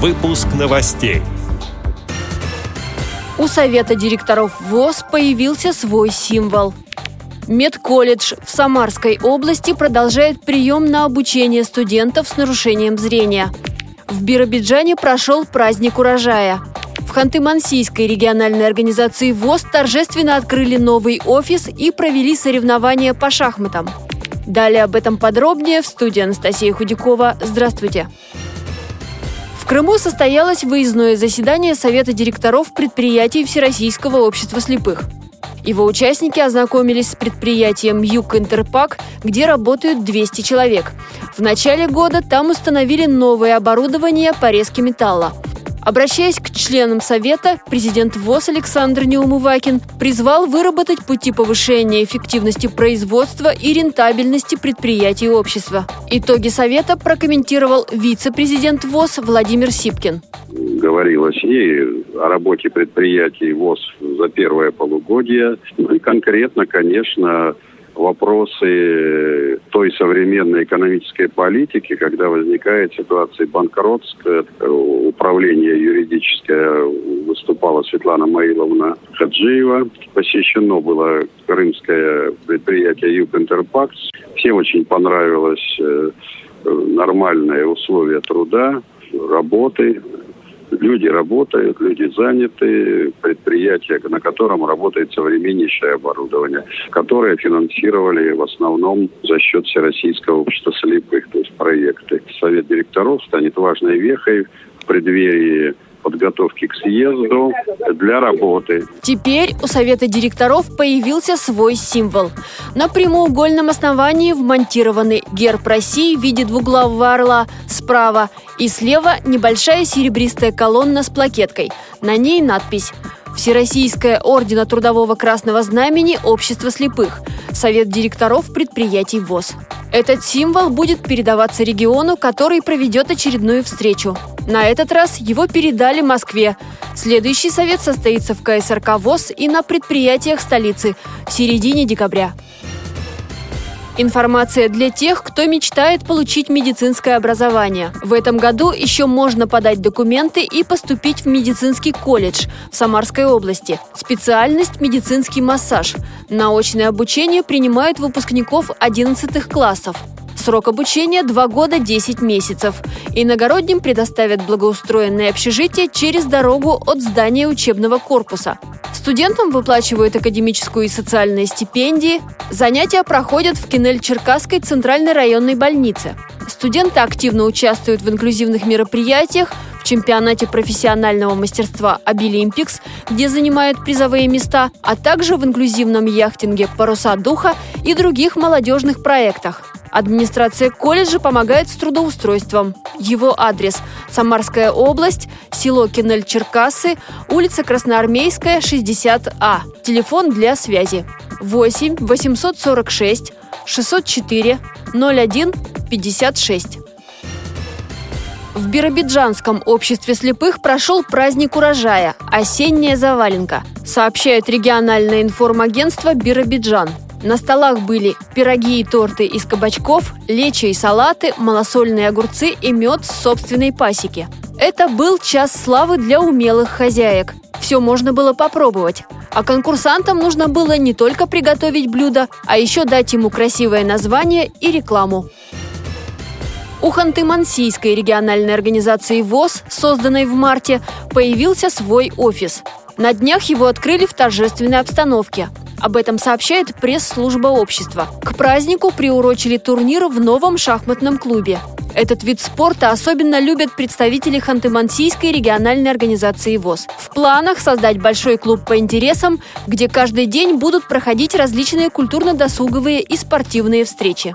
Выпуск новостей. У Совета директоров ВОЗ появился свой символ. Медколледж в Самарской области продолжает прием на обучение студентов с нарушением зрения. В Биробиджане прошел праздник урожая. В Ханты-Мансийской региональной организации ВОЗ торжественно открыли новый офис и провели соревнования по шахматам. Далее об этом подробнее в студии Анастасия Худякова. Здравствуйте. В Крыму состоялось выездное заседание Совета директоров предприятий Всероссийского общества слепых. Его участники ознакомились с предприятием «Юг Интерпак», где работают 200 человек. В начале года там установили новое оборудование по резке металла – Обращаясь к членам Совета, президент ВОЗ Александр Неумывакин призвал выработать пути повышения эффективности производства и рентабельности предприятий общества. Итоги Совета прокомментировал вице-президент ВОЗ Владимир Сипкин. Говорилось и о работе предприятий ВОЗ за первое полугодие. Ну и конкретно, конечно, вопросы той современной экономической политики, когда возникает ситуация банкротства, управление юридическое выступала Светлана Маиловна Хаджиева. Посещено было крымское предприятие Юг Интерпакс. Всем очень понравилось э, нормальные условия труда, работы, Люди работают, люди заняты, предприятие, на котором работает современнейшее оборудование, которое финансировали в основном за счет Всероссийского общества слепых, то есть проекты. Совет директоров станет важной вехой в преддверии подготовки к съезду для работы. Теперь у Совета директоров появился свой символ. На прямоугольном основании вмонтированы герб России в виде двуглавого орла справа и слева небольшая серебристая колонна с плакеткой. На ней надпись Всероссийское ордена Трудового Красного Знамени Общества слепых, Совет директоров предприятий ВОЗ. Этот символ будет передаваться региону, который проведет очередную встречу. На этот раз его передали Москве. Следующий совет состоится в КСРК ВОЗ и на предприятиях столицы в середине декабря. Информация для тех, кто мечтает получить медицинское образование. В этом году еще можно подать документы и поступить в медицинский колледж в Самарской области. Специальность – медицинский массаж. Научное обучение принимают выпускников 11 классов. Срок обучения – 2 года 10 месяцев. Иногородним предоставят благоустроенное общежитие через дорогу от здания учебного корпуса. Студентам выплачивают академическую и социальные стипендии. Занятия проходят в Кинель-Черкасской центральной районной больнице. Студенты активно участвуют в инклюзивных мероприятиях, в чемпионате профессионального мастерства «Обилимпикс», где занимают призовые места, а также в инклюзивном яхтинге «Паруса духа» и других молодежных проектах. Администрация колледжа помогает с трудоустройством. Его адрес – Самарская область, село Кинель-Черкасы, улица Красноармейская, 60А. Телефон для связи 8 846 604 01 56. В Биробиджанском обществе слепых прошел праздник урожая – осенняя заваленка, сообщает региональное информагентство «Биробиджан». На столах были пироги и торты из кабачков, лечи и салаты, малосольные огурцы и мед с собственной пасеки. Это был час славы для умелых хозяек. Все можно было попробовать. А конкурсантам нужно было не только приготовить блюдо, а еще дать ему красивое название и рекламу. У Ханты-Мансийской региональной организации ВОЗ, созданной в марте, появился свой офис. На днях его открыли в торжественной обстановке. Об этом сообщает пресс-служба общества. К празднику приурочили турнир в новом шахматном клубе. Этот вид спорта особенно любят представители Ханты-Мансийской региональной организации ВОЗ. В планах создать большой клуб по интересам, где каждый день будут проходить различные культурно-досуговые и спортивные встречи.